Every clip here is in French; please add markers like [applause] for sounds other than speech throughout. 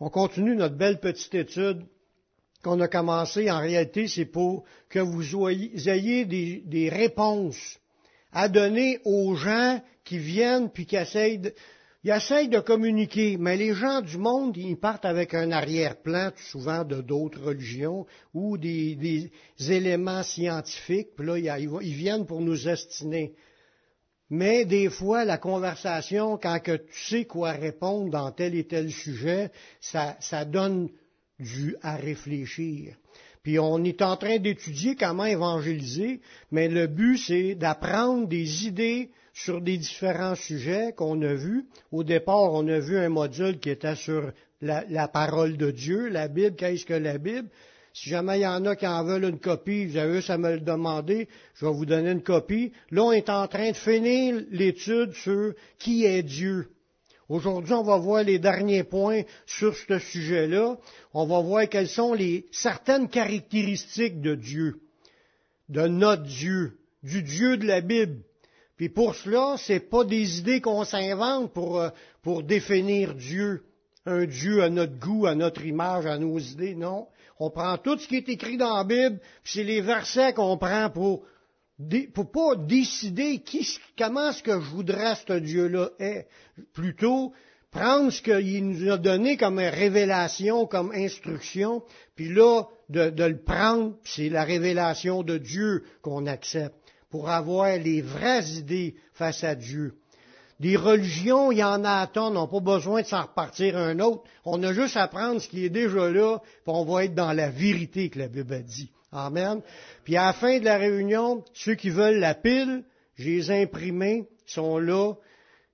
On continue notre belle petite étude qu'on a commencée. En réalité, c'est pour que vous ayez des, réponses à donner aux gens qui viennent puis qui essayent de, ils essayent de communiquer, mais les gens du monde, ils partent avec un arrière-plan, souvent de d'autres religions, ou des, des, éléments scientifiques, puis là, ils viennent pour nous estiner. Mais des fois, la conversation, quand que tu sais quoi répondre dans tel et tel sujet, ça, donne du à réfléchir. Puis on est en train d'étudier comment évangéliser, mais le but, c'est d'apprendre des idées sur des différents sujets qu'on a vus. Au départ, on a vu un module qui était sur la parole de Dieu, la Bible, qu'est-ce que la Bible? Si jamais il y en a qui en veulent une copie, vous avez juste à me le demander, je vais vous donner une copie. Là, on est en train de finir l'étude sur qui est Dieu. Aujourd'hui, on va voir les derniers points sur ce sujet-là. On va voir quelles sont les certaines caractéristiques de Dieu, de notre Dieu, du Dieu de la Bible. Puis pour cela, c'est pas des idées qu'on s'invente pour, euh, pour définir Dieu, un Dieu à notre goût, à notre image, à nos idées, non. On prend tout ce qui est écrit dans la Bible, puis c'est les versets qu'on prend pour pour pas décider qui, comment ce que je voudrais ce Dieu-là est. Plutôt, prendre ce qu'il nous a donné comme révélation, comme instruction, puis là, de, de le prendre, c'est la révélation de Dieu qu'on accepte, pour avoir les vraies idées face à Dieu. Des religions, il y en a à tonnes, on n'a pas besoin de s'en repartir un autre. On a juste à prendre ce qui est déjà là, puis on va être dans la vérité que la Bible a dit. Amen. Puis à la fin de la réunion, ceux qui veulent la pile, j'ai les imprimés, sont là.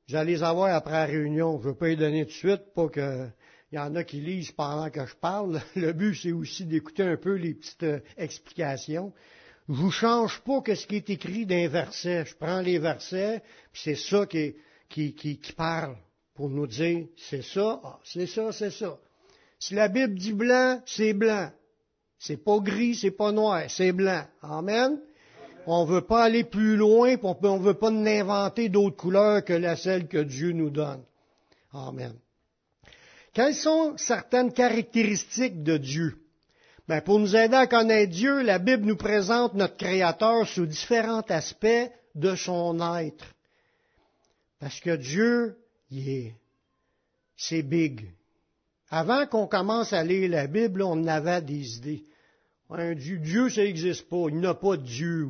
Vous allez les avoir après la réunion. Je ne veux pas les donner tout de suite, pas qu'il y en a qui lisent pendant que je parle. [laughs] Le but, c'est aussi d'écouter un peu les petites euh, explications. Je vous change pas que ce qui est écrit d'un verset. Je prends les versets, puis c'est ça qui est, qui, qui, parle pour nous dire, c'est ça, ah, c'est ça, c'est ça. Si la Bible dit blanc, c'est blanc. C'est pas gris, c'est pas noir, c'est blanc. Amen. On ne veut pas aller plus loin, on ne veut pas inventer d'autres couleurs que la celle que Dieu nous donne. Amen. Quelles sont certaines caractéristiques de Dieu? Ben, pour nous aider à connaître Dieu, la Bible nous présente notre Créateur sous différents aspects de son être. Parce que Dieu, c'est big. Avant qu'on commence à lire la Bible, on avait des idées. Dieu, Dieu, ça n'existe pas. Il n'a pas de Dieu.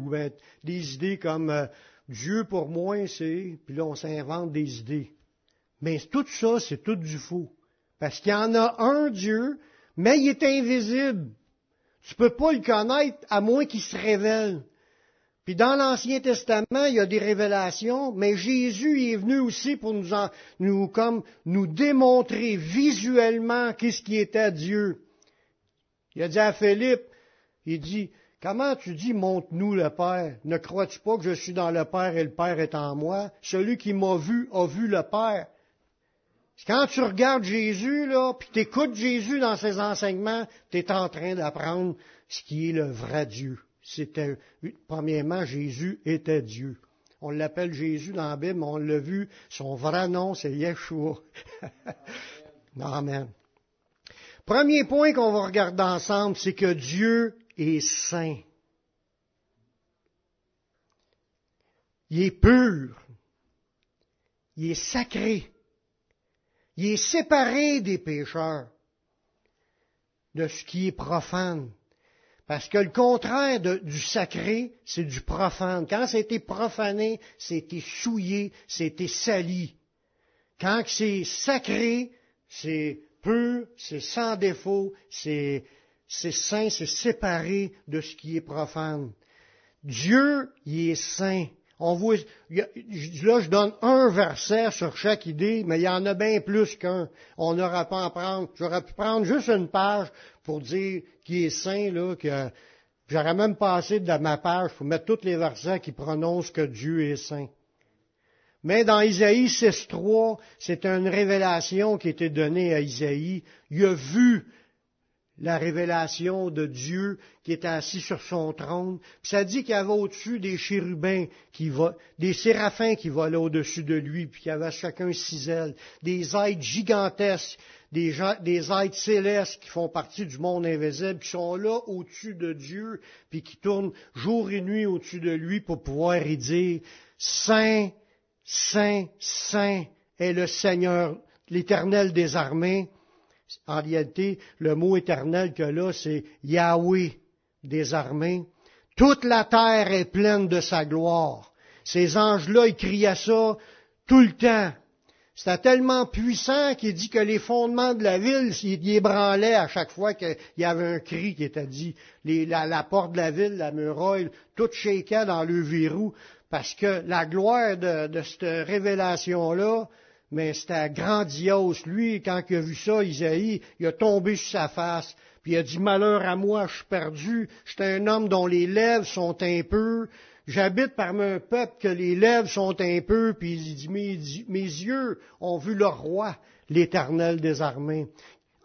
Des idées comme euh, Dieu pour moi, c'est. Puis là, on s'invente des idées. Mais tout ça, c'est tout du faux. Parce qu'il y en a un Dieu, mais il est invisible. Tu ne peux pas le connaître à moins qu'il se révèle. Puis dans l'Ancien Testament, il y a des révélations, mais Jésus est venu aussi pour nous, comme, nous démontrer visuellement qu'est-ce qui était Dieu. Il a dit à Philippe, il dit, comment tu dis montre-nous le Père? Ne crois-tu pas que je suis dans le Père et le Père est en moi? Celui qui m'a vu a vu le Père. Quand tu regardes Jésus, là, puis tu écoutes Jésus dans ses enseignements, tu es en train d'apprendre ce qui est le vrai Dieu c'était, premièrement, Jésus était Dieu. On l'appelle Jésus dans la Bible, mais on l'a vu, son vrai nom, c'est Yeshua. [laughs] Amen. Premier point qu'on va regarder ensemble, c'est que Dieu est saint. Il est pur. Il est sacré. Il est séparé des pécheurs, de ce qui est profane. Parce que le contraire du sacré, c'est du profane. Quand c'était profané, c'était souillé, c'était sali. Quand c'est sacré, c'est pur, c'est sans défaut, c'est, saint, c'est séparé de ce qui est profane. Dieu, il est saint. On voit, là, je donne un verset sur chaque idée, mais il y en a bien plus qu'un. On n'aura pas à prendre. J'aurais pu prendre juste une page pour dire qui est saint, là, que j'aurais même passé de ma page pour mettre tous les versets qui prononcent que Dieu est saint. Mais dans Isaïe 6.3, c'est une révélation qui été donnée à Isaïe. Il a vu la révélation de Dieu qui est assis sur son trône. Puis ça dit qu'il y avait au-dessus des chérubins, qui des séraphins qui volaient au-dessus de lui, puis qu'il y avait chacun six ailes, des êtres gigantesques, des, des êtres célestes qui font partie du monde invisible, qui sont là au-dessus de Dieu, puis qui tournent jour et nuit au-dessus de lui pour pouvoir y dire, Saint, Saint, Saint est le Seigneur, l'Éternel des armées. En réalité, le mot éternel que là, c'est Yahweh des armées. Toute la terre est pleine de sa gloire. Ces anges-là, ils criaient ça tout le temps. C'était tellement puissant qu'il dit que les fondements de la ville, ils ébranlaient à chaque fois qu'il y avait un cri qui était dit. la, porte de la ville, la muraille, tout shakeait dans le verrou, parce que la gloire de, de cette révélation-là, mais c'était grandiose. Lui, quand il a vu ça, Isaïe, il a tombé sur sa face, puis il a dit, malheur à moi, je suis perdu, je suis un homme dont les lèvres sont peu, j'habite parmi un peuple que les lèvres sont peu, puis il dit, mes, mes yeux ont vu le roi, l'éternel des armées.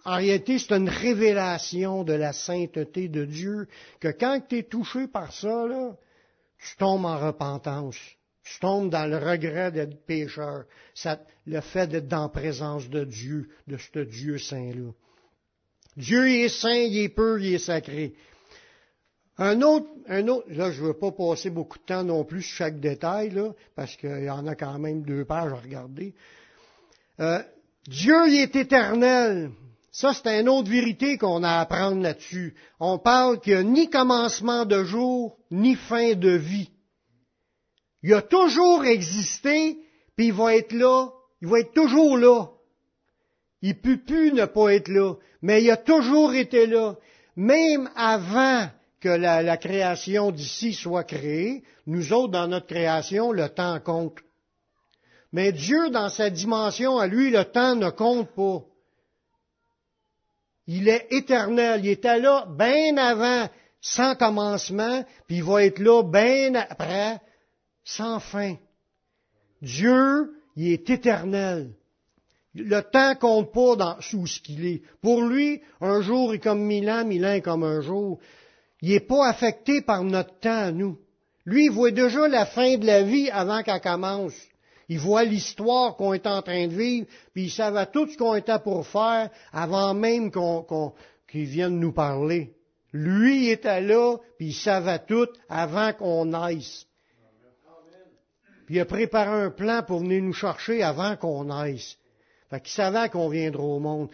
En réalité, c'est une révélation de la sainteté de Dieu, que quand tu es touché par ça, là, tu tombes en repentance. Tu tombes dans le regret d'être pécheur, le fait d'être dans la présence de Dieu, de ce Dieu saint-là. Dieu il est saint, il est pur, il est sacré. Un autre, un autre, là je ne veux pas passer beaucoup de temps non plus sur chaque détail, là, parce qu'il y en a quand même deux pages à regarder. Euh, Dieu il est éternel. Ça, c'est une autre vérité qu'on a à apprendre là-dessus. On parle qu'il n'y a ni commencement de jour, ni fin de vie. Il a toujours existé, puis il va être là, il va être toujours là. Il peut plus ne pas être là, mais il a toujours été là. Même avant que la, la création d'ici soit créée, nous autres, dans notre création, le temps compte. Mais Dieu, dans sa dimension à lui, le temps ne compte pas. Il est éternel. Il était là bien avant, sans commencement, puis il va être là bien après, sans fin. Dieu, il est éternel. Le temps compte pas dans, sous ce qu'il est. Pour lui, un jour est comme mille ans, mille ans est comme un jour. Il n'est pas affecté par notre temps, nous. Lui, il voit déjà la fin de la vie avant qu'elle commence. Il voit l'histoire qu'on est en train de vivre, puis il savait tout ce qu'on était pour faire avant même qu'on, qu'il vienne nous parler. Lui il était là, puis il savait tout avant qu'on naisse. Il a préparé un plan pour venir nous chercher avant qu'on naisse. Fait qu'il savait qu'on viendra au monde.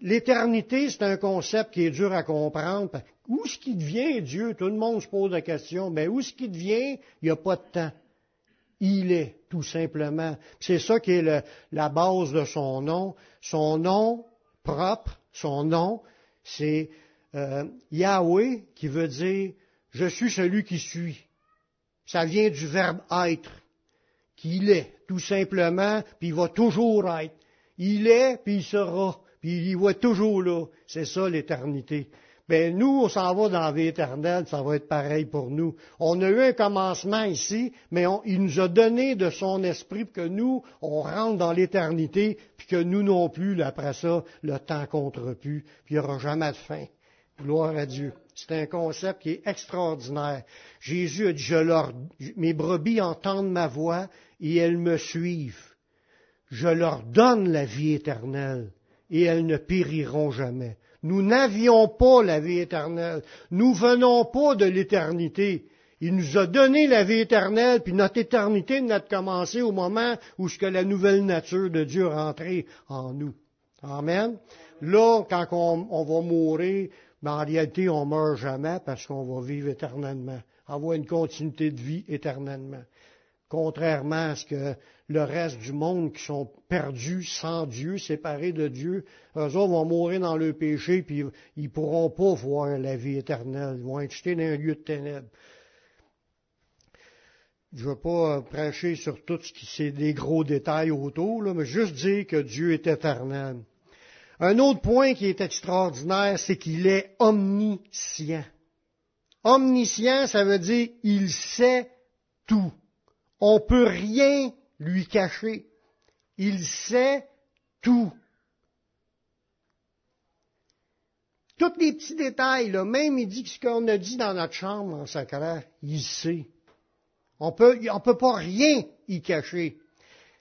L'éternité, c'est un concept qui est dur à comprendre. Où est-ce qu'il devient Dieu? Tout le monde se pose la question. Mais où est-ce qu'il devient? Il n'y a pas de temps. Il est, tout simplement. C'est ça qui est la base de son nom. Son nom propre, son nom, c'est euh, Yahweh, qui veut dire Je suis celui qui suis. Ça vient du verbe être qu'il est, tout simplement, puis il va toujours être. Il est, puis il sera, puis il va toujours là. C'est ça l'éternité. Ben nous, on s'en va dans la vie éternelle, ça va être pareil pour nous. On a eu un commencement ici, mais il nous a donné de son esprit pour que nous, on rentre dans l'éternité, puis que nous non plus, après ça, le temps compte plus, puis il n'y aura jamais de fin. Gloire à Dieu. C'est un concept qui est extraordinaire. Jésus a dit, je leur, mes brebis entendent ma voix et elles me suivent. Je leur donne la vie éternelle et elles ne périront jamais. Nous n'avions pas la vie éternelle. Nous venons pas de l'éternité. Il nous a donné la vie éternelle, puis notre éternité n'a commencé au moment où ce que la nouvelle nature de Dieu rentrait en nous. Amen. Là, quand on, va mourir, mais en réalité, on meurt jamais parce qu'on va vivre éternellement, avoir une continuité de vie éternellement. Contrairement à ce que le reste du monde qui sont perdus sans Dieu, séparés de Dieu, eux autres vont mourir dans le péché, puis ils ne pourront pas voir la vie éternelle. Ils vont être jetés dans un lieu de ténèbres. Je ne veux pas prêcher sur tout ce qui c'est des gros détails autour, là, mais juste dire que Dieu est éternel. Un autre point qui est extraordinaire, c'est qu'il est omniscient. Omniscient, ça veut dire il sait tout. On ne peut rien lui cacher. Il sait tout. tous les petits détails, même il dit ce qu'on a dit dans notre chambre en secret, il sait. On on peut pas rien y cacher.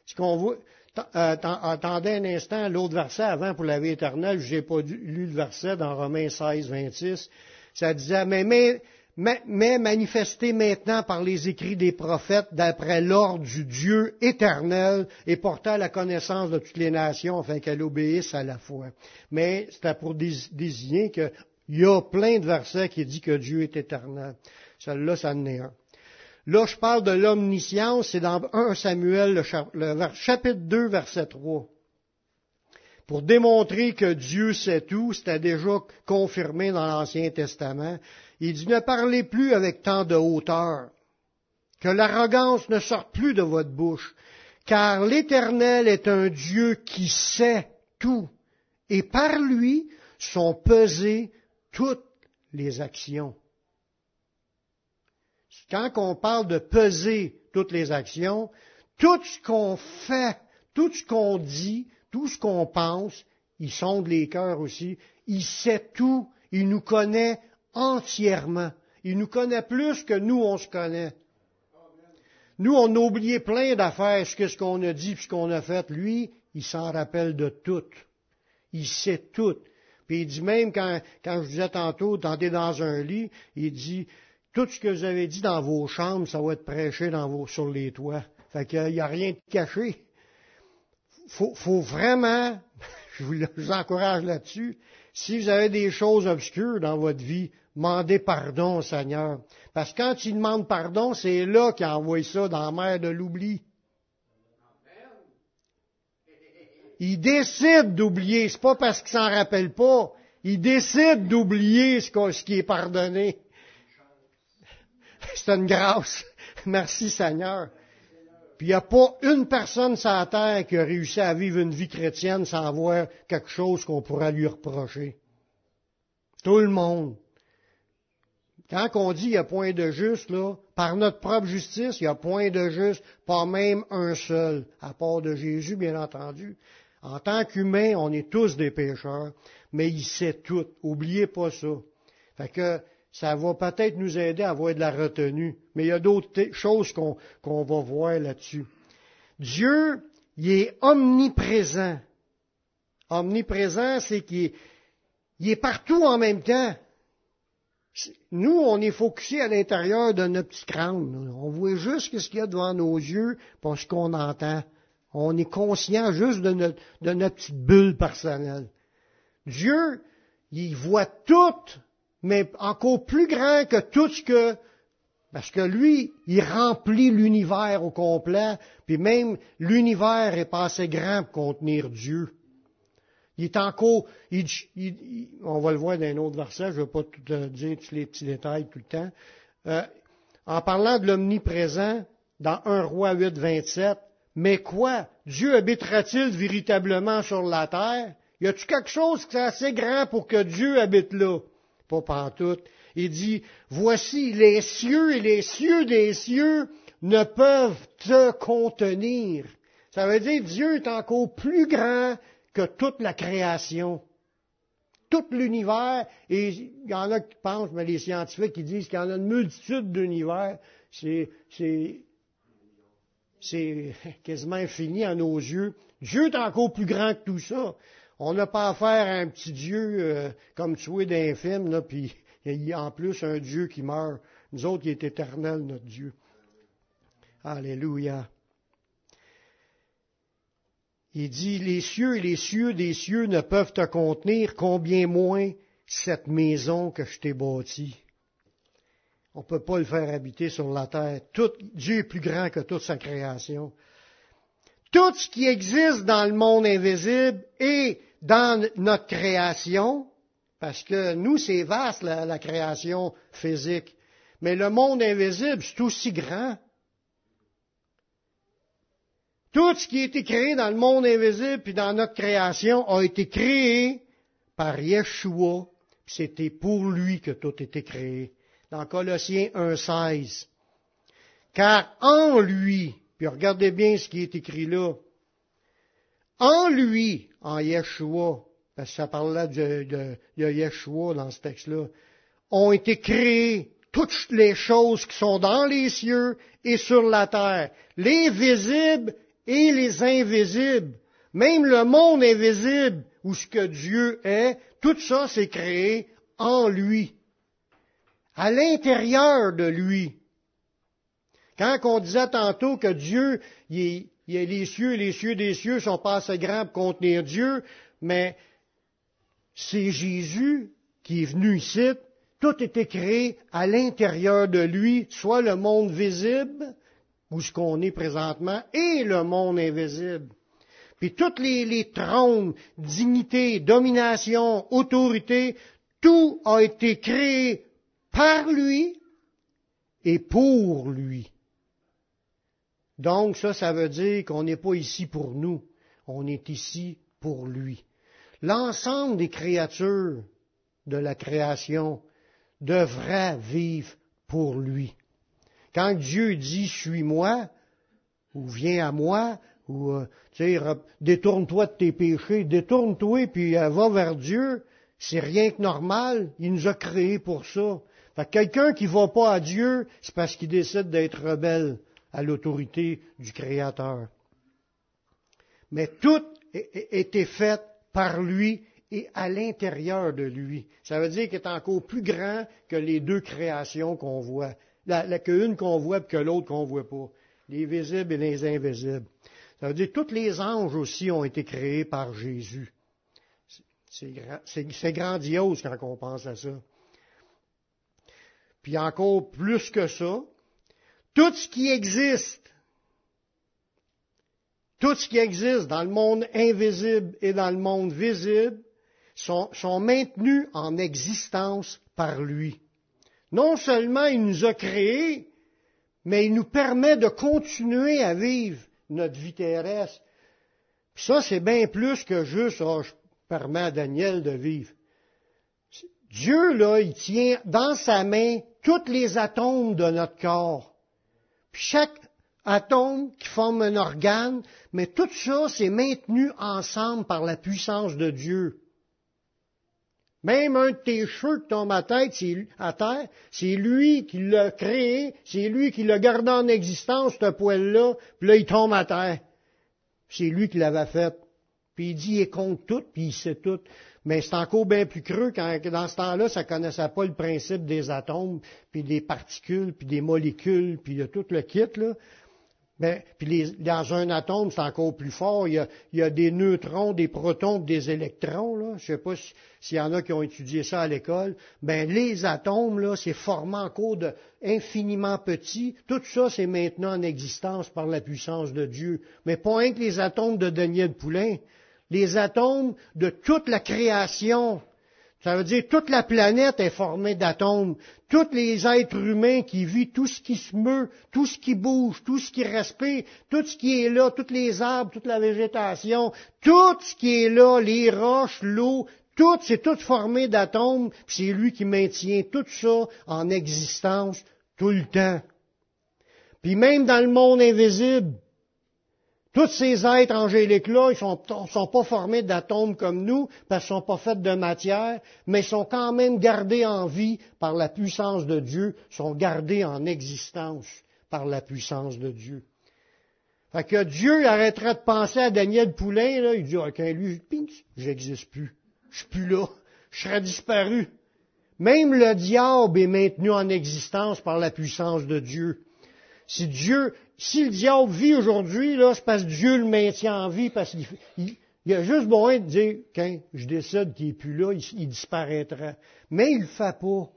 Ce qu'on voit, euh, attendez un instant l'autre verset avant pour la vie éternelle. Je n'ai pas lu le verset dans Romains 16, 26. Ça disait, mais, mais, mais manifesté maintenant par les écrits des prophètes d'après l'ordre du Dieu éternel et portant la connaissance de toutes les nations afin qu'elles obéissent à la foi. Mais c'était pour désigner qu'il y a plein de versets qui disent que Dieu est éternel. Celui-là, ça en est un. Là, je parle de l'omniscience, c'est dans 1 Samuel, le chapitre 2, verset 3. Pour démontrer que Dieu sait tout, c'était déjà confirmé dans l'Ancien Testament. Il dit, ne parlez plus avec tant de hauteur, que l'arrogance ne sorte plus de votre bouche, car l'Éternel est un Dieu qui sait tout, et par lui sont pesées toutes les actions. Quand on parle de peser toutes les actions, tout ce qu'on fait, tout ce qu'on dit, tout ce qu'on pense, il sonde les cœurs aussi, il sait tout, il nous connaît entièrement. Il nous connaît plus que nous, on se connaît. Nous, on a oublié plein d'affaires, ce qu'on a dit, ce qu'on a fait. Lui, il s'en rappelle de tout. Il sait tout. Puis il dit même quand, quand je disais tantôt, tu dans un lit, il dit, tout ce que vous avez dit dans vos chambres, ça va être prêché sur les toits. Fait qu'il n'y a rien de caché. Faut, faut vraiment, [laughs] je vous, encourage là-dessus, si vous avez des choses obscures dans votre vie, demandez pardon Seigneur. Parce que quand il demande pardon, c'est là qu'il envoie ça dans la mer de l'oubli. Il décide d'oublier. C'est pas parce qu'il s'en rappelle pas. Il décide d'oublier ce qui est pardonné. [laughs] C'est une grâce. Merci Seigneur. Puis il n'y a pas une personne sur la terre qui a réussi à vivre une vie chrétienne sans avoir quelque chose qu'on pourrait lui reprocher. Tout le monde. Quand on dit il n'y a point de juste, là, par notre propre justice, il n'y a point de juste, pas même un seul, à part de Jésus, bien entendu. En tant qu'humain, on est tous des pécheurs, mais il sait tout. Oubliez pas ça. Fait que ça va peut-être nous aider à avoir de la retenue. Mais il y a d'autres choses qu'on va voir là-dessus. Dieu, il est omniprésent. Omniprésent, c'est qu'il est, partout en même temps. Nous, on est focusé à l'intérieur de notre petit crâne. On voit juste ce qu'il y a devant nos yeux, parce qu'on entend. On est conscient juste de notre, de notre petite bulle personnelle. Dieu, il voit tout mais encore plus grand que tout ce que parce que lui, il remplit l'univers au complet, puis même l'univers est pas assez grand pour contenir Dieu. Il est encore, on va le voir dans un autre verset, je ne vais pas tout dire tous les petits détails tout le temps. Euh, en parlant de l'omniprésent, dans 1 roi 8, 27, mais quoi? Dieu habitera-t-il véritablement sur la terre? Y a-t-il quelque chose qui est assez grand pour que Dieu habite là? pas pantoute. Il dit, voici les cieux et les cieux des cieux ne peuvent te contenir. Ça veut dire Dieu est encore plus grand que toute la création. Tout l'univers, et il y en a qui pensent, mais les scientifiques qui disent qu'il y en a une multitude d'univers, c'est, [laughs] quasiment infini à nos yeux. Dieu est encore plus grand que tout ça. On n'a pas affaire à un petit Dieu euh, comme tu es d'un film, là, puis [laughs] il y a en plus un Dieu qui meurt. Nous autres, il est éternel, notre Dieu. Alléluia. Il dit, les cieux et les cieux des cieux ne peuvent te contenir, combien moins cette maison que je t'ai bâtie. On ne peut pas le faire habiter sur la terre. Tout, Dieu est plus grand que toute sa création. Tout ce qui existe dans le monde invisible est dans notre création, parce que nous, c'est vaste la, création physique, mais le monde invisible, c'est aussi grand. Tout ce qui a été créé dans le monde invisible puis dans notre création a été créé par Yeshua. C'était pour lui que tout a été créé. Dans Colossiens 1.16. Car en lui, puis regardez bien ce qui est écrit là, en lui, en Yeshua, parce que ça parle là de, de, de Yeshua dans ce texte-là, ont été créées toutes les choses qui sont dans les cieux et sur la terre, les visibles et les invisibles, même le monde invisible où ce que Dieu est, tout ça s'est créé en lui, à l'intérieur de lui. Quand on disait tantôt que Dieu, il, il y a les cieux, les cieux des cieux sont pas assez grands pour contenir Dieu, mais c'est Jésus qui est venu ici. Tout était créé à l'intérieur de lui, soit le monde visible, où ce qu'on est présentement, et le monde invisible. Puis toutes les, les trônes, dignités, domination, autorité, tout a été créé par lui et pour lui. Donc ça, ça veut dire qu'on n'est pas ici pour nous, on est ici pour lui. L'ensemble des créatures de la création devrait vivre pour lui. Quand Dieu dit suis-moi, ou viens à moi, ou euh, tu sais, détourne-toi de tes péchés, détourne-toi puis euh, va vers Dieu, c'est rien que normal. Il nous a créés pour ça. Fait quelqu'un qui va pas à Dieu, c'est parce qu'il décide d'être rebelle à l'autorité du Créateur. Mais tout était fait par lui et à l'intérieur de lui. Ça veut dire qu'il est encore plus grand que les deux créations qu'on voit. La, la qu'une qu'on voit et que l'autre qu'on voit pas. Les visibles et les invisibles. Ça veut dire que tous les anges aussi ont été créés par Jésus. C'est grandiose quand on pense à ça. Puis encore plus que ça, tout ce qui existe, tout ce qui existe dans le monde invisible et dans le monde visible sont maintenus en existence par lui. Non seulement il nous a créés, mais il nous permet de continuer à vivre notre vie terrestre. ça, c'est bien plus que juste, oh, je permets à Daniel de vivre. Dieu, là, il tient dans sa main tous les atomes de notre corps. Puis chaque atome qui forme un organe, mais tout ça, c'est maintenu ensemble par la puissance de Dieu. Même un de tes cheveux qui tombe à, tête, à terre, c'est lui qui l'a créé, c'est lui qui l'a gardé en existence, ce poil-là, puis là, il tombe à terre. C'est lui qui l'avait fait. Puis il dit, il compte tout, puis il sait tout. Mais c'est encore bien plus creux quand dans ce temps-là, ça connaissait pas le principe des atomes, puis des particules, puis des molécules, puis de tout le kit, là. Ben, puis les, dans un atome, c'est encore plus fort. Il y, a, il y, a, des neutrons, des protons, des électrons. Là. Je ne sais pas s'il y en a qui ont étudié ça à l'école. Ben, les atomes, là, c'est formé encore de infiniment petits. Tout ça, c'est maintenant en existence par la puissance de Dieu. Mais pas rien que les atomes de Daniel Poulain les atomes de toute la création. Ça veut dire toute la planète est formée d'atomes. Tous les êtres humains qui vivent, tout ce qui se meut, tout ce qui bouge, tout ce qui respire, tout ce qui est là, tous les arbres, toute la végétation, tout ce qui est là, les roches, l'eau, tout, c'est tout formé d'atomes, puis c'est lui qui maintient tout ça en existence tout le temps. Puis même dans le monde invisible, tous ces êtres angéliques-là, ils sont, sont pas formés d'atomes comme nous, parce qu'ils sont pas faits de matière, mais sont quand même gardés en vie par la puissance de Dieu, sont gardés en existence par la puissance de Dieu. Fait que Dieu arrêterait de penser à Daniel Poulain, là, il dit, ok, lui, j'existe plus. Je suis plus là. Je serais disparu. Même le diable est maintenu en existence par la puissance de Dieu. Si Dieu, si le diable vit aujourd'hui, là, c'est parce que Dieu le maintient en vie, parce qu'il il, a juste besoin de dire, quand je décide qu'il n'est plus là, il, disparaîtra. Mais il ne le fait pas.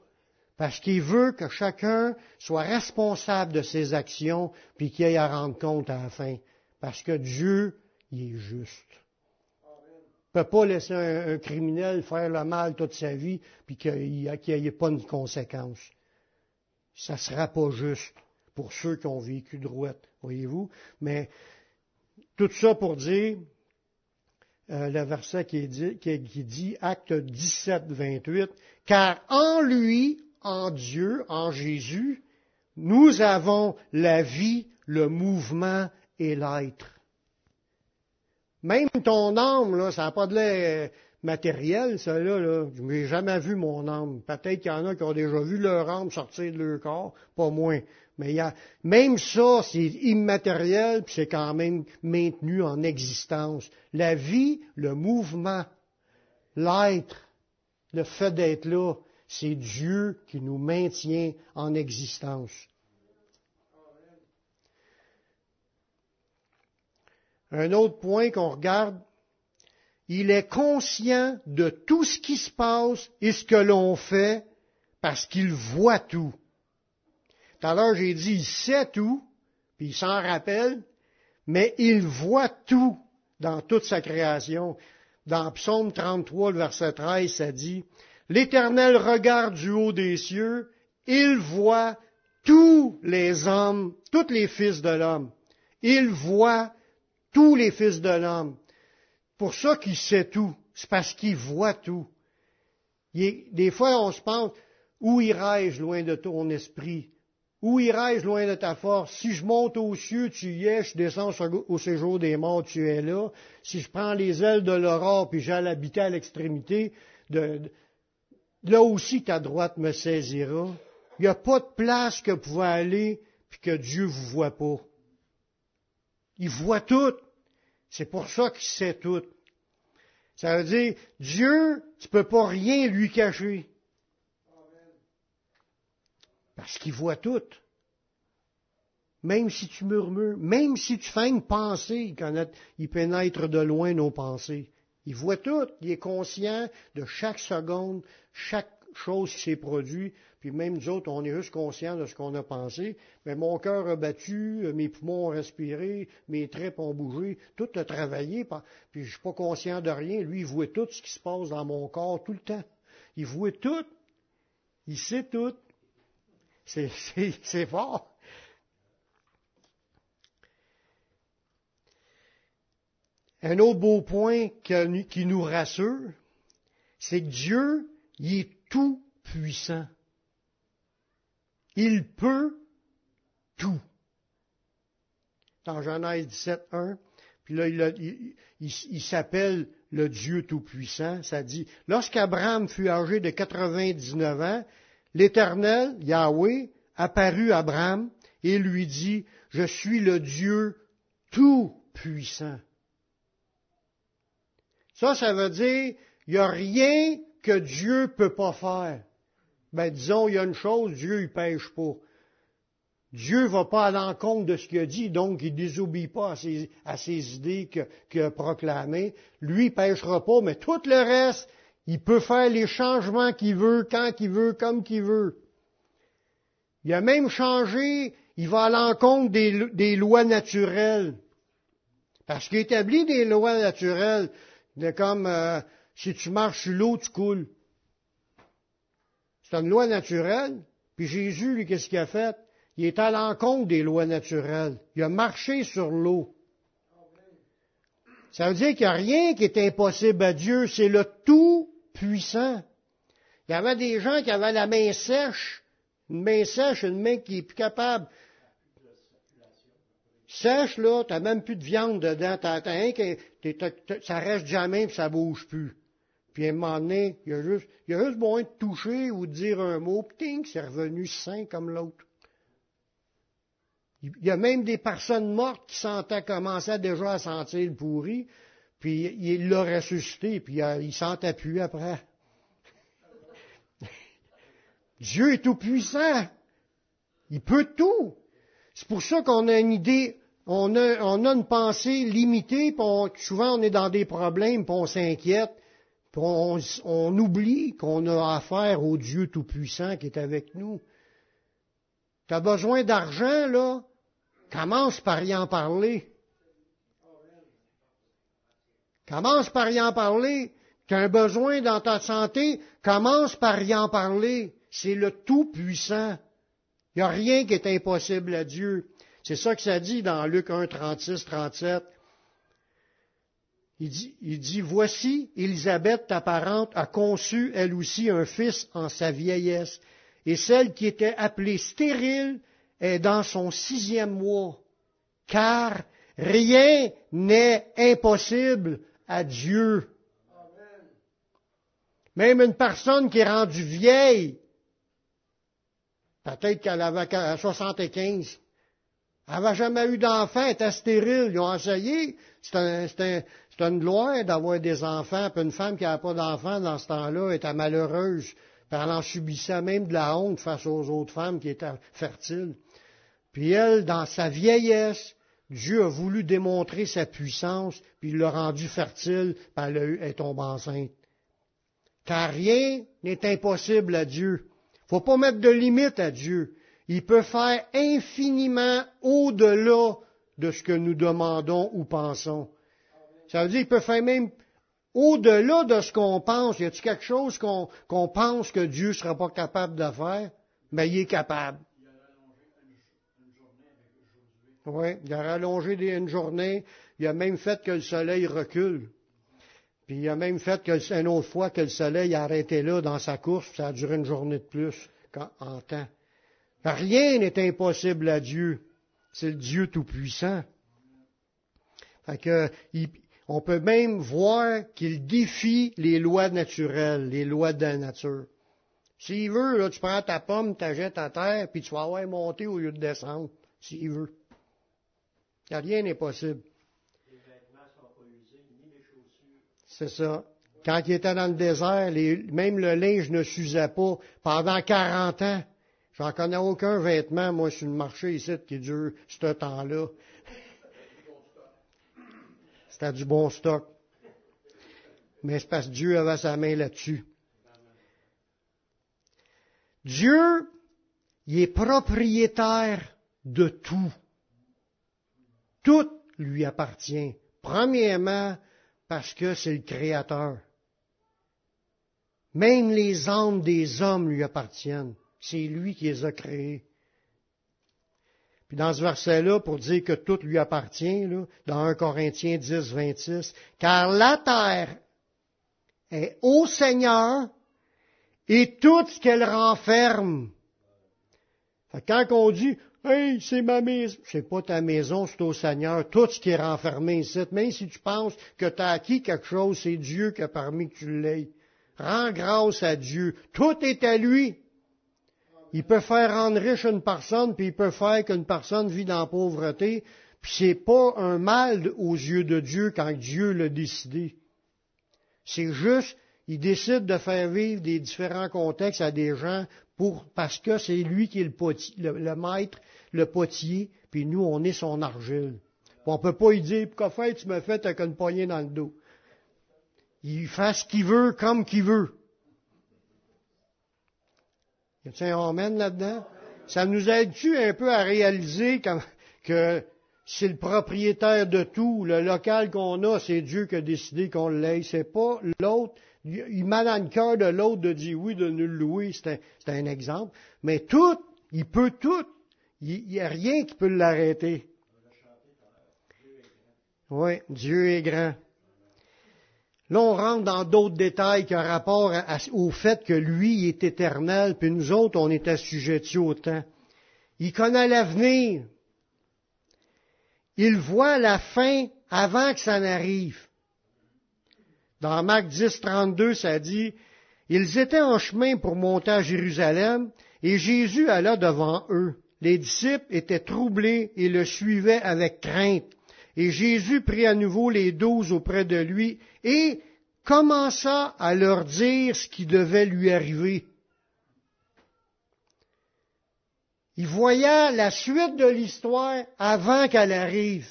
Parce qu'il veut que chacun soit responsable de ses actions, puis qu'il ait à rendre compte à la fin. Parce que Dieu, il est juste. Il ne peut pas laisser un, criminel faire le mal toute sa vie, puis qu'il n'y ait pas de conséquence. Ça ne sera pas juste pour ceux qui ont vécu droite, voyez-vous. Mais tout ça pour dire, euh, le verset qui, dit, qui, dit, acte 17, 28, car en lui, en Dieu, en Jésus, nous avons la vie, le mouvement et l'être. Même ton âme, là, ça n'a pas de l'air, matériel, ça là, là je n'ai jamais vu mon âme. Peut-être qu'il y en a qui ont déjà vu leur âme sortir de leur corps, pas moins. Mais il y a, même ça, c'est immatériel, puis c'est quand même maintenu en existence. La vie, le mouvement, l'être, le fait d'être là, c'est Dieu qui nous maintient en existence. Un autre point qu'on regarde, il est conscient de tout ce qui se passe et ce que l'on fait parce qu'il voit tout. Tout à l'heure, j'ai dit, il sait tout, puis il s'en rappelle, mais il voit tout dans toute sa création. Dans Psaume 33, le verset 13, ça dit, L'Éternel regarde du haut des cieux, il voit tous les hommes, tous les fils de l'homme. Il voit tous les fils de l'homme. Pour ça qu'il sait tout, c'est parce qu'il voit tout. des fois, on se pense, où irai-je loin de ton esprit? Où irai-je loin de ta force? Si je monte aux cieux, tu y es, je descends au séjour des morts, tu es là. Si je prends les ailes de l'aurore, puis j'allais habiter à l'extrémité, là aussi ta droite me saisira. Il n'y a pas de place que vous pouvez aller, puis que Dieu ne vous voit pas. Il voit tout. C'est pour ça qu'il sait tout. Ça veut dire, Dieu, tu peux pas rien lui cacher. Parce qu'il voit tout. Même si tu murmures, même si tu fais une pensée, il, pénètre de loin nos pensées. Il voit tout, il est conscient de chaque seconde, chaque chose qui s'est produite, puis même nous autres, on est juste conscients de ce qu'on a pensé. Mais mon cœur a battu, mes poumons ont respiré, mes tripes ont bougé, tout a travaillé, puis je suis pas conscient de rien. Lui, il voit tout ce qui se passe dans mon corps tout le temps. Il voit tout. Il sait tout. C'est fort. Un autre beau point qui nous rassure, c'est que Dieu, il est tout puissant. Il peut tout. Dans Genèse 17, 1, puis là, il, s'appelle le Dieu Tout-Puissant. Ça dit, lorsqu'Abraham fut âgé de 99 ans, l'Éternel, Yahweh, apparut à Abraham et lui dit, je suis le Dieu Tout-Puissant. Ça, ça veut dire, il n'y a rien que Dieu ne peut pas faire. Ben, disons, il y a une chose, Dieu, il pêche pas. Dieu ne va pas à l'encontre de ce qu'il a dit, donc il ne désobéit pas à ses, idées qu'il a proclamées. Lui, il pêchera pas, mais tout le reste, il peut faire les changements qu'il veut, quand qu'il veut, comme qu'il veut. Il a même changé, il va à l'encontre des, lois naturelles. Parce qu'il établit des lois naturelles, de comme euh, si tu marches sur l'eau, tu coules. C'est une loi naturelle. Puis Jésus, lui, qu'est-ce qu'il a fait? Il est à l'encontre des lois naturelles. Il a marché sur l'eau. Ça veut dire qu'il n'y a rien qui est impossible à Dieu. C'est le tout puissant. Il y avait des gens qui avaient la main sèche, une main sèche, une main qui est plus capable. Sèche, là, t'as même plus de viande dedans, t'as, ça reste jamais et ça bouge plus. Puis à un moment donné, il y a juste, il y a juste besoin de toucher ou de dire un mot, puis c'est revenu sain comme l'autre. Il y a même des personnes mortes qui sentaient, commençaient déjà à sentir le pourri, puis il l'a ressuscité, puis il sentait plus après. [laughs] Dieu est tout puissant. Il peut tout. C'est pour ça qu'on a une idée, on a, une pensée limitée, puis souvent on est dans des problèmes, puis on s'inquiète, puis on, on oublie qu'on a affaire au Dieu tout-puissant qui est avec nous. Tu as besoin d'argent, là? Commence par y en parler. Commence par y en parler. Tu as un besoin dans ta santé, commence par y en parler. C'est le Tout-Puissant. Il n'y a rien qui est impossible à Dieu. C'est ça que ça dit dans Luc 1, 36, 37. Il dit, il dit, Voici, Élisabeth, ta parente, a conçu elle aussi un fils en sa vieillesse, et celle qui était appelée stérile est dans son sixième mois, car rien n'est impossible à Dieu. Même une personne qui est rendue vieille, peut-être qu'elle avait 75, elle n'avait jamais eu d'enfant, elle était stérile, ils ont essayé. C'est une gloire d'avoir des enfants, puis une femme qui n'a pas d'enfants dans ce temps-là était malheureuse, puis elle en subissait même de la honte face aux autres femmes qui étaient fertiles. Puis elle, dans sa vieillesse, Dieu a voulu démontrer sa puissance, puis il l'a rendue fertile, puis elle, est tombée enceinte. Car rien n'est impossible à Dieu. Faut pas mettre de limite à Dieu. Il peut faire infiniment au-delà de ce que nous demandons ou pensons. Ça veut dire qu'il peut faire même au-delà de ce qu'on pense. Y a-t-il quelque chose qu'on pense que Dieu ne sera pas capable de faire? Mais il est capable. Oui, il a rallongé une journée. Il a même fait que le soleil recule. Puis il a même fait que, une autre fois que le soleil a arrêté là dans sa course, ça a duré une journée de plus en temps. Rien n'est impossible à Dieu. C'est le Dieu Tout-Puissant. on peut même voir qu'il défie les lois naturelles, les lois de la nature. S'il veut, là, tu prends ta pomme, tu jettes à terre, puis tu vas avoir monter au lieu de descendre, s'il veut. Rien n'est possible. C'est ça. Quand il était dans le désert, même le linge ne s'usait pas pendant 40 ans. J'en connais aucun vêtement, moi, sur le marché ici, qui dure ce temps-là. C'était du bon stock. Mais c'est parce que Dieu avait sa main là-dessus. Dieu, il est propriétaire de tout. Tout lui appartient. Premièrement, parce que c'est le Créateur. Même les âmes des hommes lui appartiennent. C'est lui qui les a créés. Puis dans ce verset-là, pour dire que tout lui appartient, dans 1 Corinthiens 10, 26, car la terre est au Seigneur et tout ce qu'elle renferme. quand on dit, Hey, c'est ma maison. C'est pas ta maison, c'est au Seigneur. Tout ce qui est renfermé ici. Même si tu penses que tu as acquis quelque chose, c'est Dieu qui a permis que tu l'aies. Rends grâce à Dieu. Tout est à lui. Il peut faire rendre riche une personne, puis il peut faire qu'une personne vit dans la pauvreté. Puis c'est pas un mal aux yeux de Dieu quand Dieu l'a décidé. C'est juste, il décide de faire vivre des différents contextes à des gens pour, parce que c'est lui qui est le, maître le potier, puis nous, on est son argile. On ne peut pas lui dire, pourquoi fait, tu me fais avec une poignée dans le dos. Il fait ce qu'il veut comme qu'il veut. Y a-t-il un amen là-dedans? Ça nous aide-tu un peu à réaliser que c'est le propriétaire de tout, le local qu'on a, c'est Dieu qui a décidé qu'on l'aille. C'est pas l'autre. Il le cœur de l'autre de dire oui, de nous louer, c'est un, un exemple. Mais tout, il peut tout. Il n'y a rien qui peut l'arrêter. Oui, Dieu est grand. Là, on rentre dans d'autres détails qui ont rapport au fait que lui est éternel, puis nous autres, on est assujettis au temps. Il connaît l'avenir. Il voit la fin avant que ça n'arrive. Dans Marc 10, 32, ça dit, ils étaient en chemin pour monter à Jérusalem, et Jésus alla devant eux les disciples étaient troublés et le suivaient avec crainte. Et Jésus prit à nouveau les douze auprès de lui et commença à leur dire ce qui devait lui arriver. Il voyait la suite de l'histoire avant qu'elle arrive.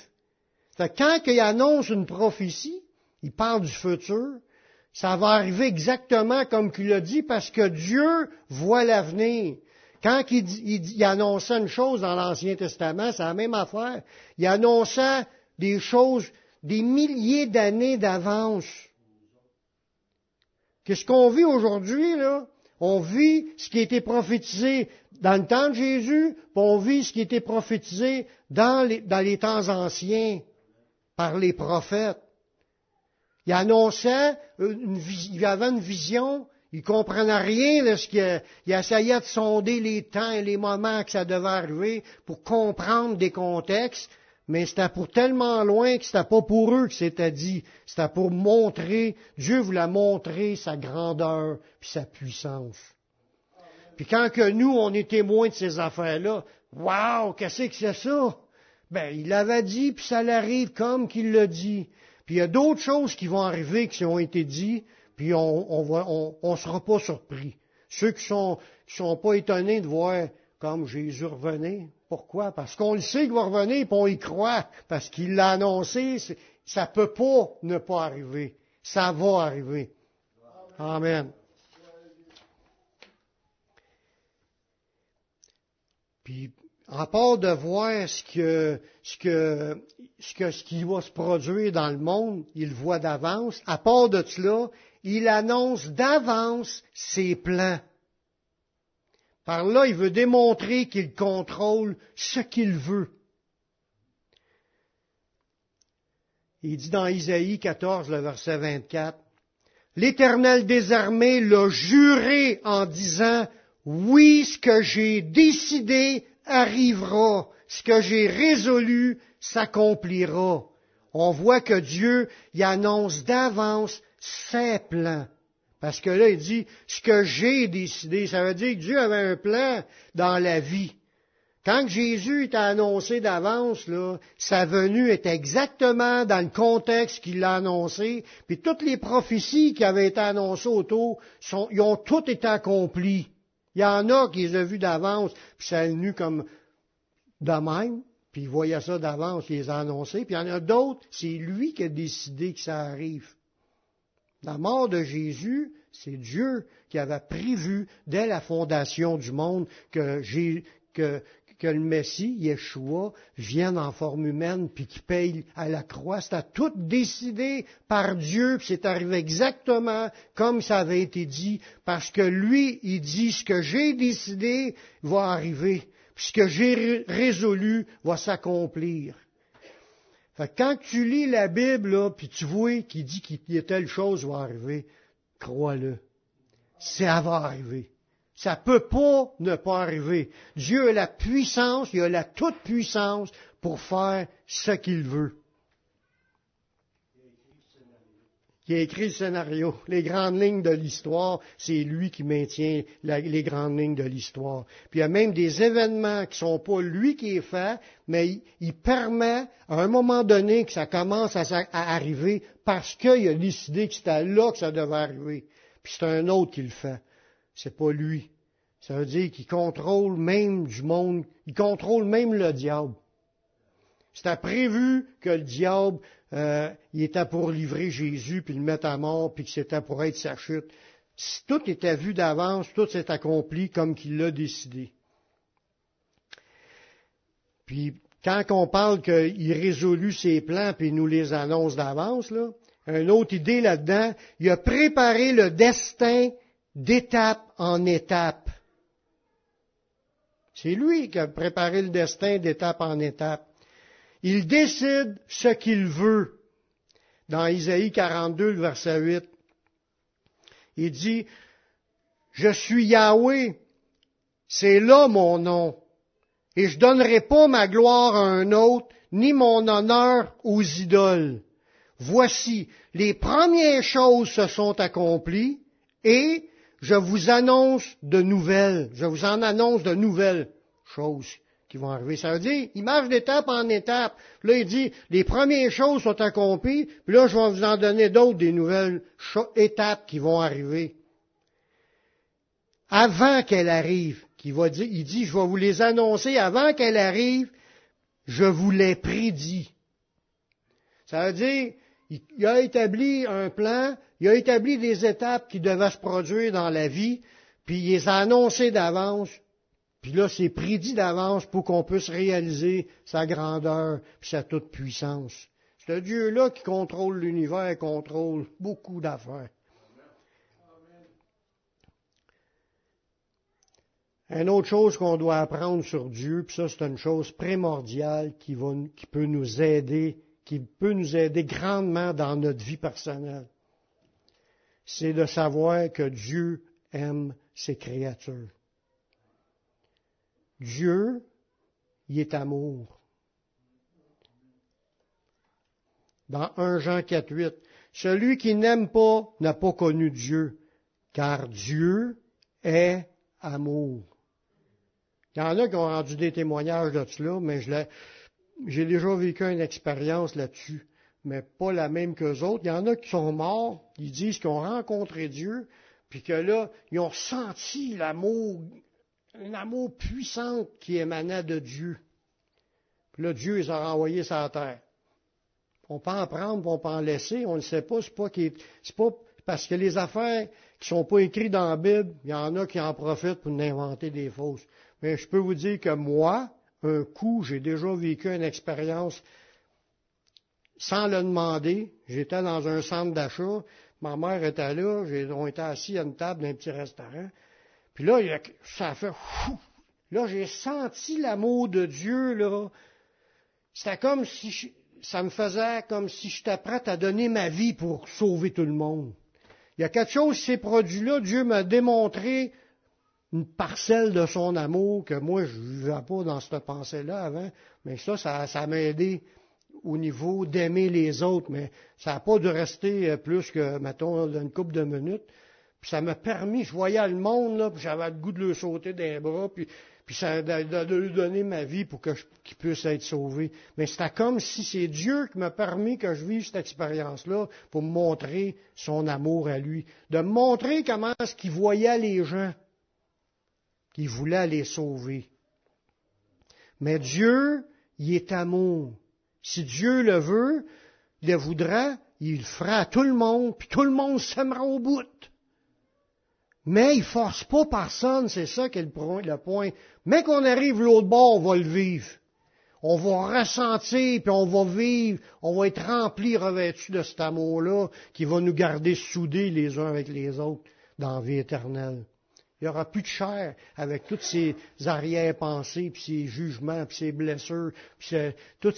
quand il annonce une prophétie, il parle du futur, ça va arriver exactement comme qu'il a dit parce que Dieu voit l'avenir. Quand il, annonçait une chose dans l'Ancien Testament, c'est la même affaire. Il annonçait des choses des milliers d'années d'avance. Qu'est-ce qu'on vit aujourd'hui, là? On vit ce qui a été prophétisé dans le temps de Jésus, puis on vit ce qui a été prophétisé dans les temps anciens par les prophètes. Il annonçait, une, il avait une vision, il comprenait rien de ce qu'il il essayait de sonder les temps et les moments que ça devait arriver pour comprendre des contextes, mais c'était pour tellement loin que c'était pas pour eux que c'était dit. C'était pour montrer, Dieu voulait montrer sa grandeur puis sa puissance. Puis quand que nous, on est témoins de ces affaires-là, waouh, qu'est-ce que c'est ça? Ben, il l'avait dit, puis ça l'arrive comme qu'il l'a dit. Puis il y a d'autres choses qui vont arriver qui ont été dites, puis on on, on, sera pas surpris. Ceux qui sont qui sont pas étonnés de voir comme Jésus revenait. Pourquoi? Parce qu'on le sait qu'il va revenir, puis on y croit, parce qu'il l'a annoncé. Ça peut pas ne pas arriver. Ça va arriver. Amen. Puis, part de voir ce que, ce que, ce que, ce qui va se produire dans le monde, il voit d'avance. À part de cela, il annonce d'avance ses plans. Par là, il veut démontrer qu'il contrôle ce qu'il veut. Il dit dans Isaïe 14, le verset 24, L'Éternel des armées l'a juré en disant, oui, ce que j'ai décidé arrivera, ce que j'ai résolu s'accomplira. On voit que Dieu y annonce d'avance ses plans. Parce que là, il dit, ce que j'ai décidé, ça veut dire que Dieu avait un plan dans la vie. Quand Jésus est annoncé d'avance, là, sa venue est exactement dans le contexte qu'il l'a annoncé, puis toutes les prophéties qui avaient été annoncées autour, ils ont toutes été accomplies. Il y en a qui les ont vus d'avance, puis ça est venu comme de même, puis il voyait ça d'avance, il les a annoncés, puis il y en a d'autres, c'est lui qui a décidé que ça arrive. La mort de Jésus, c'est Dieu qui avait prévu dès la fondation du monde que, que, que le Messie, Yeshua, vienne en forme humaine puis qu'il paye à la croix. C'était tout décidé par Dieu, puis c'est arrivé exactement comme ça avait été dit, parce que lui, il dit ce que j'ai décidé va arriver, puis ce que j'ai résolu va s'accomplir. quand tu lis la Bible, puis tu vois qu'il dit qu'il y a telle chose va arriver, crois-le. Ça va arriver. Ça peut pas ne pas arriver. Dieu a la puissance, il a la toute puissance pour faire ce qu'il veut. Il a écrit le scénario. Les grandes lignes de l'histoire, c'est lui qui maintient les grandes lignes de l'histoire. Puis il y a même des événements qui sont pas lui qui est fait, mais il, permet à un moment donné que ça commence à, à arriver parce qu'il a décidé que c'était là que ça devait arriver. Puis c'est un autre qui le fait. C'est pas lui. Ça veut dire qu'il contrôle même du monde, il contrôle même le diable. C'était prévu que le diable, euh, il était pour livrer Jésus, puis le mettre à mort, puis que c'était pour être sa chute. Tout était vu d'avance, tout s'est accompli comme qu'il l'a décidé. Puis, quand on parle qu'il résolut ses plans, puis il nous les annonce d'avance, là, une autre idée là-dedans, il a préparé le destin d'étape en étape. C'est lui qui a préparé le destin d'étape en étape. Il décide ce qu'il veut. Dans Isaïe 42, verset 8, il dit, Je suis Yahweh, c'est là mon nom, et je donnerai pas ma gloire à un autre, ni mon honneur aux idoles. Voici, les premières choses se sont accomplies, et je vous annonce de nouvelles, je vous en annonce de nouvelles choses qui vont arriver. Ça veut dire, il marche d'étape en étape. Là, il dit, les premières choses sont accomplies, puis là, je vais vous en donner d'autres, des nouvelles étapes qui vont arriver. Avant qu'elle arrive, il, va dire, il dit, je vais vous les annoncer avant qu'elle arrive, je vous les prédis. Ça veut dire, il a établi un plan, il a établi des étapes qui devaient se produire dans la vie, puis il les a annoncées d'avance, puis là, c'est prédit d'avance pour qu'on puisse réaliser sa grandeur sa toute puissance. C'est Dieu-là qui contrôle l'univers, contrôle beaucoup d'affaires. Une autre chose qu'on doit apprendre sur Dieu, puis ça c'est une chose primordiale qui peut nous aider qui peut nous aider grandement dans notre vie personnelle, c'est de savoir que Dieu aime ses créatures. Dieu, il est amour. dans 1 Jean 4, 8. Celui qui n'aime pas n'a pas connu Dieu, car Dieu est amour. Il y en a qui ont rendu des témoignages de cela, mais j'ai déjà vécu une expérience là-dessus, mais pas la même qu'eux autres. Il y en a qui sont morts, ils disent qu'ils ont rencontré Dieu, puis que là, ils ont senti l'amour, un amour puissant qui émanait de Dieu. Puis là, Dieu les a renvoyés sur la terre. On peut en prendre, on peut en laisser, on ne sait pas. C'est pas, c'est pas parce que les affaires qui sont pas écrites dans la Bible, il y en a qui en profitent pour inventer des fausses. Mais je peux vous dire que moi, un coup, j'ai déjà vécu une expérience sans le demander. J'étais dans un centre d'achat, Ma mère était là, on était assis à une table d'un petit restaurant. Puis là, ça a fait. Là, j'ai senti l'amour de Dieu, là. C'était comme si ça me faisait comme si j'étais prête à donner ma vie pour sauver tout le monde. Il y a quelque chose, ces produits-là, Dieu m'a démontré une parcelle de son amour que moi, je ne vivais pas dans cette pensée-là avant. Mais ça, ça, ça m'a aidé au niveau d'aimer les autres, mais ça n'a pas de rester euh, plus que, mettons, une couple de minutes. Puis ça m'a permis, je voyais le monde, là, puis j'avais le goût de le sauter des bras, puis, puis ça, de, lui donner ma vie pour qu'il puisse être sauvé. Mais c'était comme si c'est Dieu qui m'a permis que je vive cette expérience-là pour me montrer son amour à lui. De me montrer comment est-ce qu'il voyait les gens, qu'il voulait les sauver. Mais Dieu, il est amour. Si Dieu le veut, il le voudra, il le fera à tout le monde, puis tout le monde s'aimera au bout. Mais il force pas personne, c'est ça qui est le point. Mais qu'on arrive l'autre bord, on va le vivre. On va ressentir, puis on va vivre, on va être rempli, revêtu de cet amour-là, qui va nous garder soudés les uns avec les autres dans la vie éternelle. Il n'y aura plus de chair avec toutes ces arrière-pensées, puis ces jugements, puis ces blessures, puis tout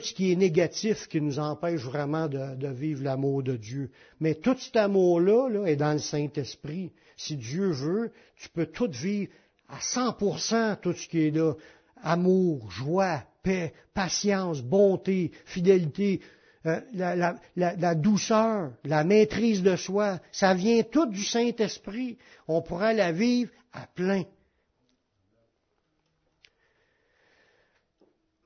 ce qui est négatif qui nous empêche vraiment de, vivre l'amour de Dieu. Mais tout cet amour-là est dans le Saint-Esprit. Si Dieu veut, tu peux tout vivre à 100% tout ce qui est là. Amour, joie, paix, patience, bonté, fidélité, euh, la, douceur, la maîtrise de soi. Ça vient tout du Saint-Esprit. On pourra la vivre à plein.